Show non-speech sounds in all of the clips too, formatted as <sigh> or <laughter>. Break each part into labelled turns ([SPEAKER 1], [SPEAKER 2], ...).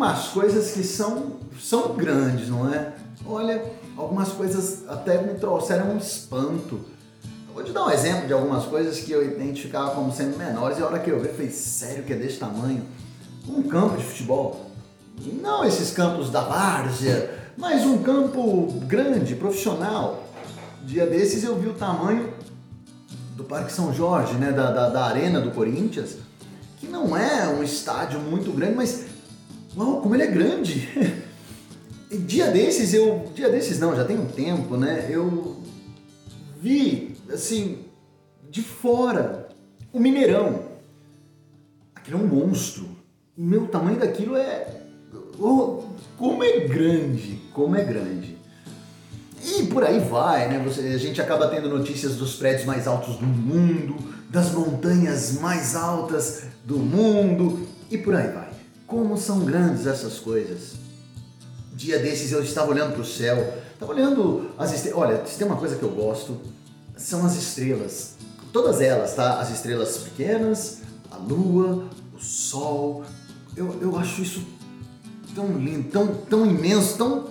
[SPEAKER 1] algumas coisas que são, são grandes, não é? Olha, algumas coisas até me trouxeram um espanto. Eu vou te dar um exemplo de algumas coisas que eu identificava como sendo menores e a hora que eu vi, falei, sério que é desse tamanho? Um campo de futebol. Não esses campos da várzea, mas um campo grande, profissional. Dia desses eu vi o tamanho do Parque São Jorge, né, da, da, da Arena do Corinthians, que não é um estádio muito grande, mas uau, como ele é grande! <laughs> dia desses eu. Dia desses não, já tem um tempo, né? Eu vi, assim, de fora, o Mineirão. Aquilo é um monstro. O meu tamanho daquilo é. Oh, como é grande! Como é grande. E por aí vai, né? Você, a gente acaba tendo notícias dos prédios mais altos do mundo, das montanhas mais altas do mundo e por aí vai. Como são grandes essas coisas. Dia desses eu estava olhando para o céu, estava olhando as estrelas. Olha, se tem uma coisa que eu gosto, são as estrelas. Todas elas, tá? As estrelas pequenas, a lua, o sol. Eu, eu acho isso tão lindo, tão, tão imenso, tão,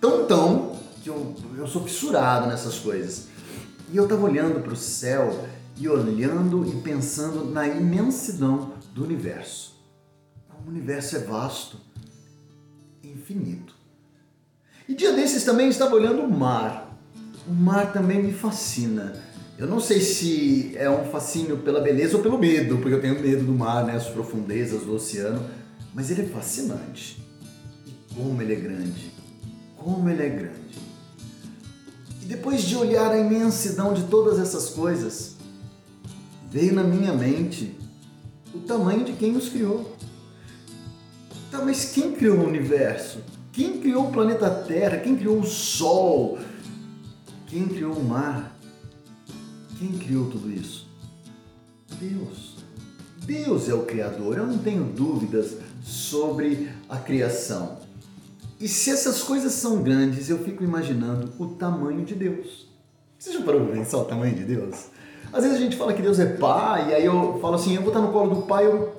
[SPEAKER 1] tão, tão, que eu, eu sou fissurado nessas coisas. E eu estava olhando para o céu e olhando e pensando na imensidão do universo. O universo é vasto, infinito. E dia desses também estava olhando o mar. O mar também me fascina. Eu não sei se é um fascínio pela beleza ou pelo medo, porque eu tenho medo do mar, né, as profundezas do oceano, mas ele é fascinante. E como ele é grande. Como ele é grande. E depois de olhar a imensidão de todas essas coisas, veio na minha mente o tamanho de quem os criou. Tá, mas quem criou o universo? Quem criou o planeta Terra? Quem criou o Sol? Quem criou o mar? Quem criou tudo isso? Deus. Deus é o Criador, eu não tenho dúvidas sobre a criação. E se essas coisas são grandes, eu fico imaginando o tamanho de Deus. Você já parou para pensar o tamanho de Deus? Às vezes a gente fala que Deus é pai, e aí eu falo assim, eu vou estar no colo do pai, eu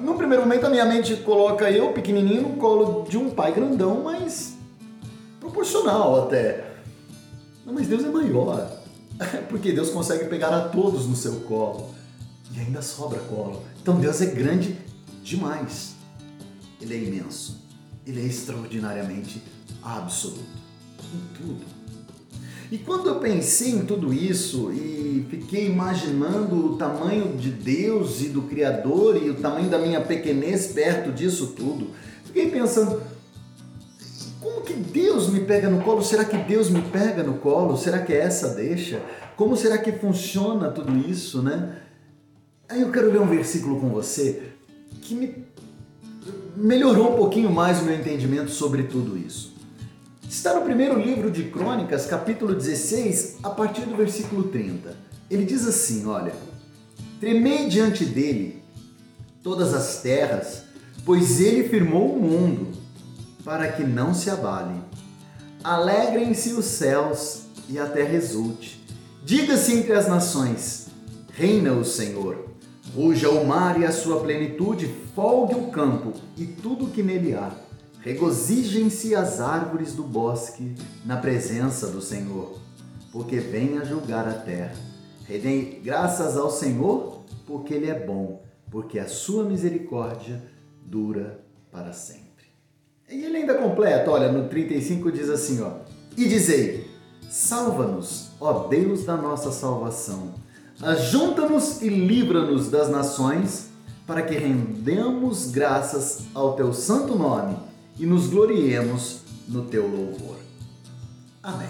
[SPEAKER 1] no primeiro momento a minha mente coloca eu, pequenininho, no colo de um pai grandão, mas proporcional até. Não, mas Deus é maior. <laughs> Porque Deus consegue pegar a todos no seu colo. E ainda sobra colo. Então Deus é grande demais. Ele é imenso. Ele é extraordinariamente absoluto. Em tudo. E quando eu pensei em tudo isso e fiquei imaginando o tamanho de Deus e do Criador e o tamanho da minha pequenez perto disso tudo, fiquei pensando: como que Deus me pega no colo? Será que Deus me pega no colo? Será que é essa deixa? Como será que funciona tudo isso, né? Aí eu quero ler um versículo com você que me melhorou um pouquinho mais o meu entendimento sobre tudo isso. Está no primeiro livro de Crônicas, capítulo 16, a partir do versículo 30. Ele diz assim: Olha, tremei diante dele todas as terras, pois ele firmou o mundo para que não se abale. Alegrem-se os céus e a terra exulte. Diga-se entre as nações: Reina o Senhor. Ruja o mar e a sua plenitude, folgue o campo e tudo o que nele há Regozijem-se as árvores do bosque na presença do Senhor, porque vem a julgar a terra. Rendem graças ao Senhor, porque Ele é bom, porque a sua misericórdia dura para sempre. E ele ainda completa, olha, no 35 diz assim, ó: E dizei: Salva-nos, ó Deus da nossa salvação. Ajunta-nos e livra-nos das nações, para que rendemos graças ao teu santo nome e nos gloriemos no teu louvor. Amém.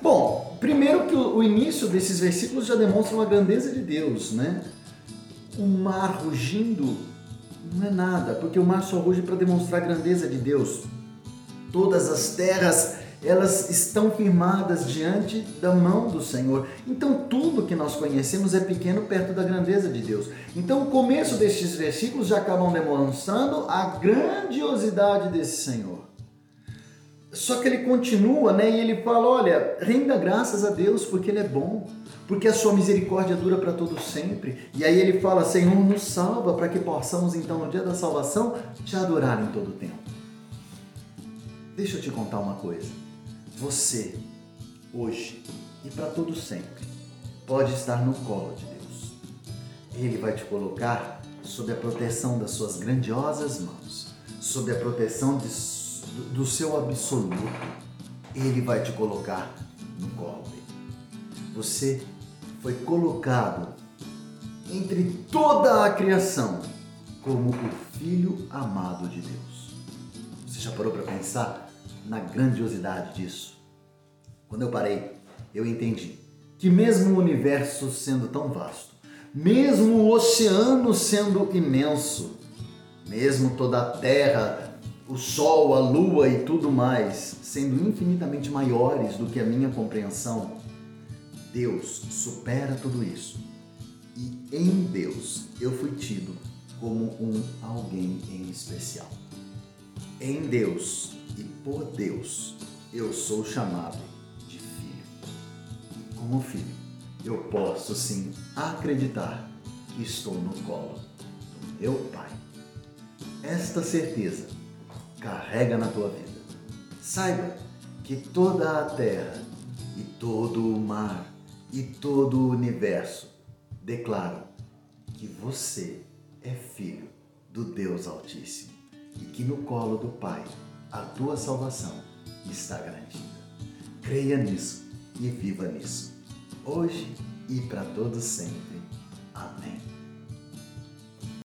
[SPEAKER 1] Bom, primeiro que o início desses versículos já demonstra a grandeza de Deus, né? O mar rugindo não é nada, porque o mar só ruge para demonstrar a grandeza de Deus. Todas as terras elas estão firmadas diante da mão do Senhor. Então tudo que nós conhecemos é pequeno perto da grandeza de Deus. Então o começo destes versículos já acabam demonstrando a grandiosidade desse Senhor. Só que ele continua, né? E ele fala: olha, renda graças a Deus porque Ele é bom, porque a sua misericórdia dura para todo sempre. E aí ele fala: Senhor, nos salva, para que possamos então no dia da salvação te adorar em todo o tempo. Deixa eu te contar uma coisa. Você, hoje e para todo sempre, pode estar no colo de Deus. Ele vai te colocar sob a proteção das suas grandiosas mãos, sob a proteção de, do seu absoluto. Ele vai te colocar no colo dele. Você foi colocado entre toda a criação como o filho amado de Deus. Você já parou para pensar na grandiosidade disso? Quando eu parei, eu entendi que mesmo o universo sendo tão vasto, mesmo o oceano sendo imenso, mesmo toda a terra, o sol, a lua e tudo mais sendo infinitamente maiores do que a minha compreensão, Deus supera tudo isso. E em Deus eu fui tido como um alguém em especial. Em Deus por Deus eu sou chamado de filho. E como filho, eu posso sim acreditar que estou no colo do meu Pai. Esta certeza carrega na tua vida. Saiba que toda a terra e todo o mar e todo o universo declaram que você é filho do Deus Altíssimo e que no colo do Pai a tua salvação está garantida. Creia nisso e viva nisso, hoje e para todos sempre. Amém.